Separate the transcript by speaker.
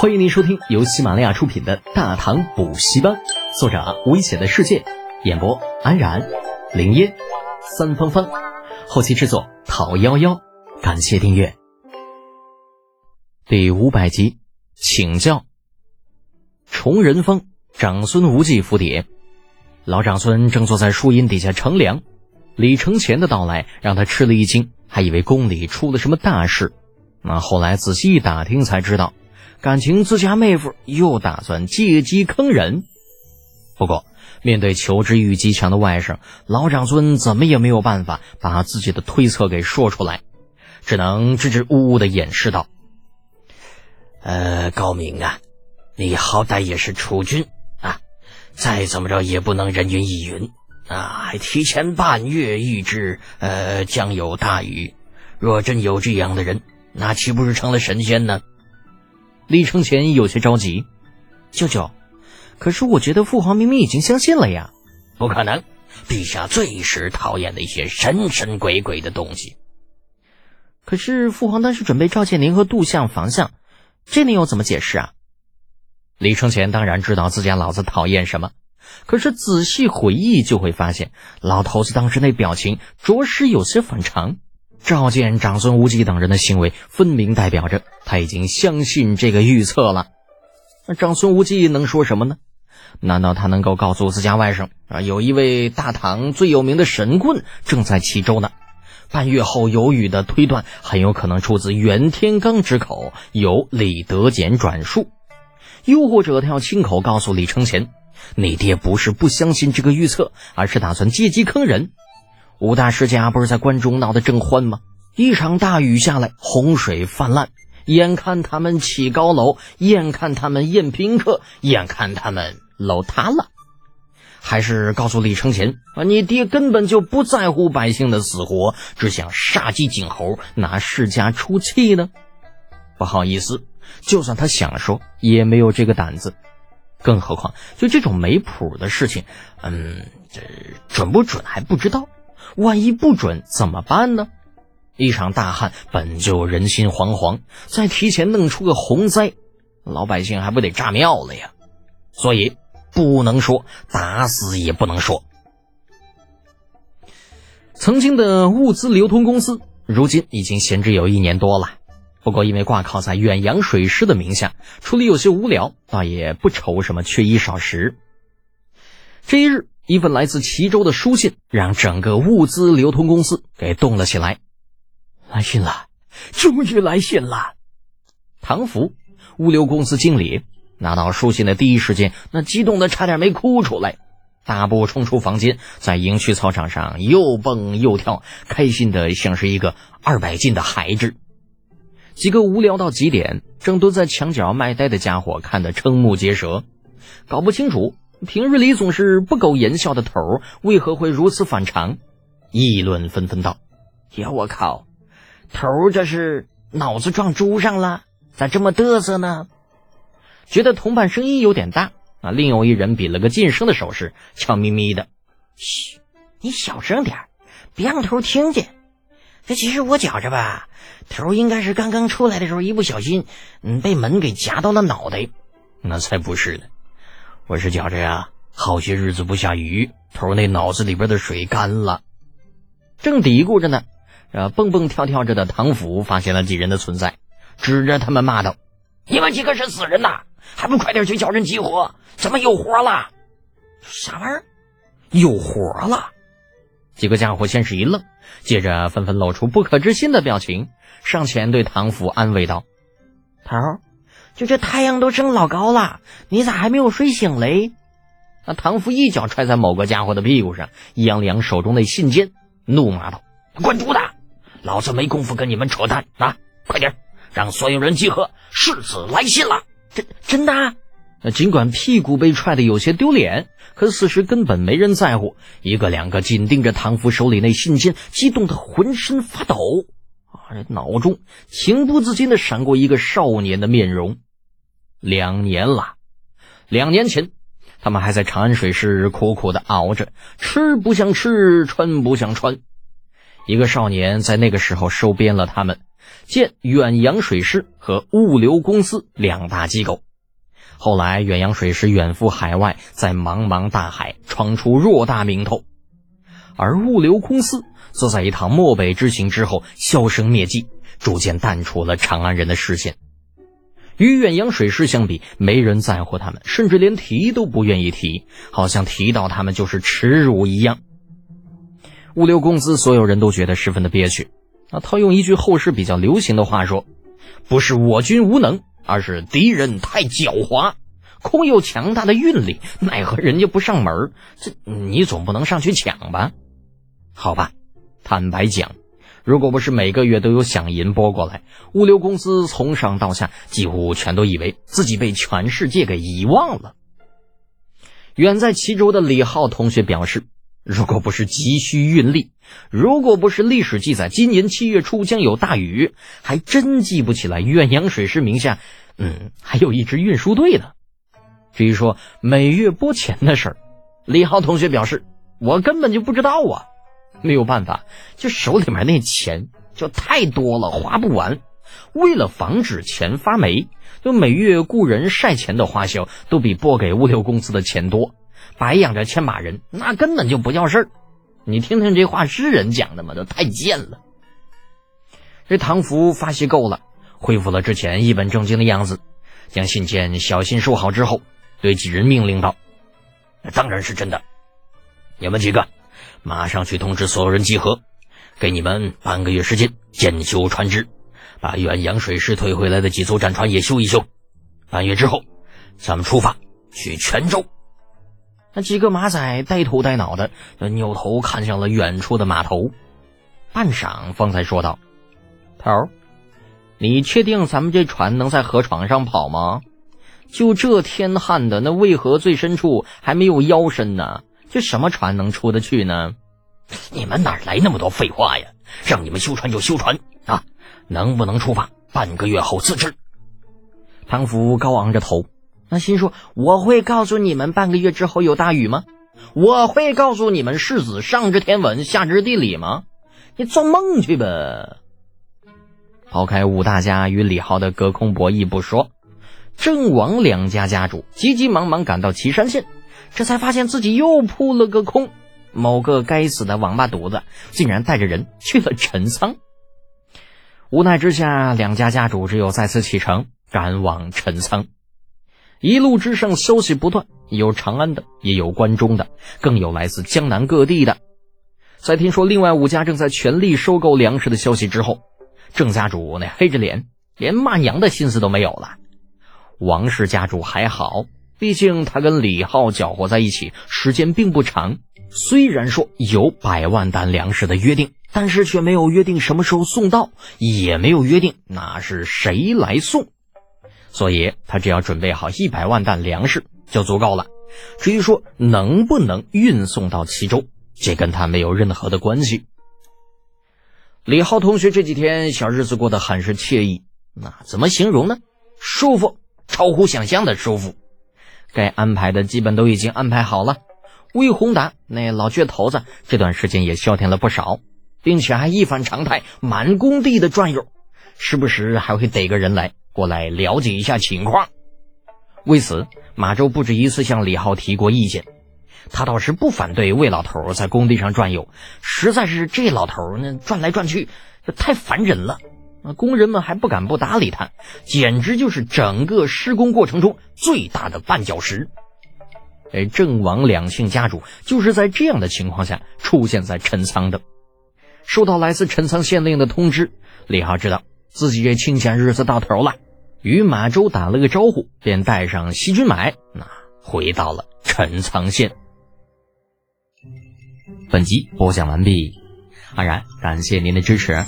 Speaker 1: 欢迎您收听由喜马拉雅出品的《大唐补习班》，作者危险的世界，演播安然、林烟、三芳芳，后期制作陶幺幺。感谢订阅。第五百集，请教。崇仁峰长孙无忌府邸，老长孙正坐在树荫底下乘凉。李承前的到来让他吃了一惊，还以为宫里出了什么大事。那后来仔细一打听，才知道。感情自家妹夫又打算借机坑人，不过面对求知欲极强的外甥，老长孙怎么也没有办法把自己的推测给说出来，只能支支吾吾的掩饰道：“
Speaker 2: 呃，高明啊，你好歹也是储君啊，再怎么着也不能人云亦云啊，还提前半月预知呃将有大雨，若真有这样的人，那岂不是成了神仙呢？”
Speaker 1: 李承前有些着急，舅舅，可是我觉得父皇明明已经相信了呀！
Speaker 2: 不可能，陛下最是讨厌那些神神鬼鬼的东西。
Speaker 1: 可是父皇当时准备召见您和杜相、房相，这你又怎么解释啊？李承前当然知道自家老子讨厌什么，可是仔细回忆就会发现，老头子当时那表情着实有些反常。召见长孙无忌等人的行为，分明代表着他已经相信这个预测了。那长孙无忌能说什么呢？难道他能够告诉自家外甥啊，有一位大唐最有名的神棍正在齐州呢？半月后有雨的推断很有可能出自袁天罡之口，由李德俭转述。又或者他要亲口告诉李承乾，你爹不是不相信这个预测，而是打算借机坑人。五大世家不是在关中闹得正欢吗？一场大雨下来，洪水泛滥，眼看他们起高楼，眼看他们宴宾客，眼看他们楼塌了。还是告诉李承乾啊，你爹根本就不在乎百姓的死活，只想杀鸡儆猴，拿世家出气呢？不好意思，就算他想说，也没有这个胆子。更何况，就这种没谱的事情，嗯，这准不准还不知道。万一不准怎么办呢？一场大旱本就人心惶惶，再提前弄出个洪灾，老百姓还不得炸庙了呀？所以不能说，打死也不能说。曾经的物资流通公司，如今已经闲置有一年多了。不过因为挂靠在远洋水师的名下，处理有些无聊，倒也不愁什么缺衣少食。这一日。一份来自齐州的书信，让整个物资流通公司给动了起来。
Speaker 3: 来信了，终于来信了！
Speaker 1: 唐福，物流公司经理，拿到书信的第一时间，那激动的差点没哭出来，大步冲出房间，在营区操场上又蹦又跳，开心的像是一个二百斤的孩子。几个无聊到极点、正蹲在墙角卖呆的家伙看得瞠目结舌，搞不清楚。平日里总是不苟言笑的头儿，为何会如此反常？议论纷纷道：“
Speaker 3: 呀，我靠，头儿这是脑子撞猪上了？咋这么嘚瑟呢？”
Speaker 1: 觉得同伴声音有点大啊，另有一人比了个噤声的手势，悄咪咪的：“
Speaker 3: 嘘，你小声点别让头听见。这其实我觉着吧，头应该是刚刚出来的时候一不小心，嗯，被门给夹到了脑袋。
Speaker 2: 那才不是呢。”我是觉着呀，好些日子不下雨，头那脑子里边的水干了。
Speaker 1: 正嘀咕着呢，呃，蹦蹦跳跳着的唐府发现了几人的存在，指着他们骂道：“
Speaker 3: 你们几个是死人呐，还不快点去叫人集合？怎么有活了？啥玩意儿？
Speaker 1: 有活了？”几个家伙先是一愣，接着纷纷露出不可置信的表情，上前对唐府安慰道：“
Speaker 3: 头。”就这太阳都升老高了，你咋还没有睡醒嘞？
Speaker 1: 那唐福一脚踹在某个家伙的屁股上，扬了扬手中的信笺，怒骂道：“
Speaker 2: 滚犊子！老子没工夫跟你们扯淡啊！快点，让所有人集合，世子来信了。”
Speaker 3: 真真的？
Speaker 1: 那尽管屁股被踹得有些丢脸，可此时根本没人在乎。一个两个紧盯着唐福手里那信笺，激动得浑身发抖，啊，脑中情不自禁地闪过一个少年的面容。两年了，两年前，他们还在长安水师苦苦的熬着，吃不想吃，穿不想穿。一个少年在那个时候收编了他们，建远洋水师和物流公司两大机构。后来，远洋水师远赴海外，在茫茫大海闯出偌大名头，而物流公司则在一趟漠北之行之后销声灭迹，逐渐淡出了长安人的视线。与远洋水师相比，没人在乎他们，甚至连提都不愿意提，好像提到他们就是耻辱一样。物流公司所有人都觉得十分的憋屈。啊，套用一句后世比较流行的话说，不是我军无能，而是敌人太狡猾，空有强大的运力，奈何人家不上门这你总不能上去抢吧？好吧，坦白讲，如果不是每个月都有响银拨过来，物流公司从上到下几乎全都以为自己被全世界给遗忘了。远在齐州的李浩同学表示。如果不是急需运力，如果不是历史记载今年七月初将有大雨，还真记不起来远洋水师名下，嗯，还有一支运输队呢。至于说每月拨钱的事儿，李浩同学表示，我根本就不知道啊。没有办法，就手里面那钱就太多了，花不完。为了防止钱发霉，就每月雇人晒钱的花销都比拨给物流公司的钱多。白养着千把人，那根本就不叫事儿。你听听这话是人讲的吗？都太贱了。这唐福发泄够了，恢复了之前一本正经的样子，将信件小心收好之后，对几人命令道：“当然是真的。你们几个马上去通知所有人集合，给你们半个月时间检修船只，把远洋水师退回来的几艘战船也修一修。半月之后，咱们出发去泉州。”那几个马仔呆头呆脑的，扭头看向了远处的码头，半晌方才说道：“头，你确定咱们这船能在河床上跑吗？就这天旱的，那渭河最深处还没有腰深呢，这什么船能出得去呢？
Speaker 2: 你们哪来那么多废话呀？让你们修船就修船啊！能不能出发，半个月后自知。”
Speaker 1: 唐福高昂着头。
Speaker 3: 那心说：“我会告诉你们半个月之后有大雨吗？我会告诉你们世子上知天文下知地理吗？你做梦去吧！”
Speaker 1: 抛开武大家与李浩的隔空博弈不说，郑王两家家主急急忙忙赶到岐山县，这才发现自己又扑了个空。某个该死的王八犊子竟然带着人去了陈仓。无奈之下，两家家主只有再次启程赶往陈仓。一路之上，消息不断，有长安的，也有关中的，更有来自江南各地的。在听说另外五家正在全力收购粮食的消息之后，郑家主那黑着脸，连骂娘的心思都没有了。王氏家主还好，毕竟他跟李浩搅和在一起时间并不长。虽然说有百万担粮食的约定，但是却没有约定什么时候送到，也没有约定那是谁来送。所以他只要准备好一百万担粮食就足够了。至于说能不能运送到齐州，这跟他没有任何的关系。李浩同学这几天小日子过得很是惬意，那怎么形容呢？舒服，超乎想象的舒服。该安排的基本都已经安排好了。魏宏达那老倔头子这段时间也消停了不少，并且还一反常态，满工地的转悠，时不时还会逮个人来。过来了解一下情况。为此，马周不止一次向李浩提过意见。他倒是不反对魏老头在工地上转悠，实在是这老头呢转来转去，太烦人了。那工人们还不敢不搭理他，简直就是整个施工过程中最大的绊脚石。哎，郑王两姓家主就是在这样的情况下出现在陈仓的。收到来自陈仓县令的通知，李浩知道自己这清闲日子到头了。与马周打了个招呼，便带上西军买，那回到了陈仓县。本集播讲完毕，安然感谢您的支持。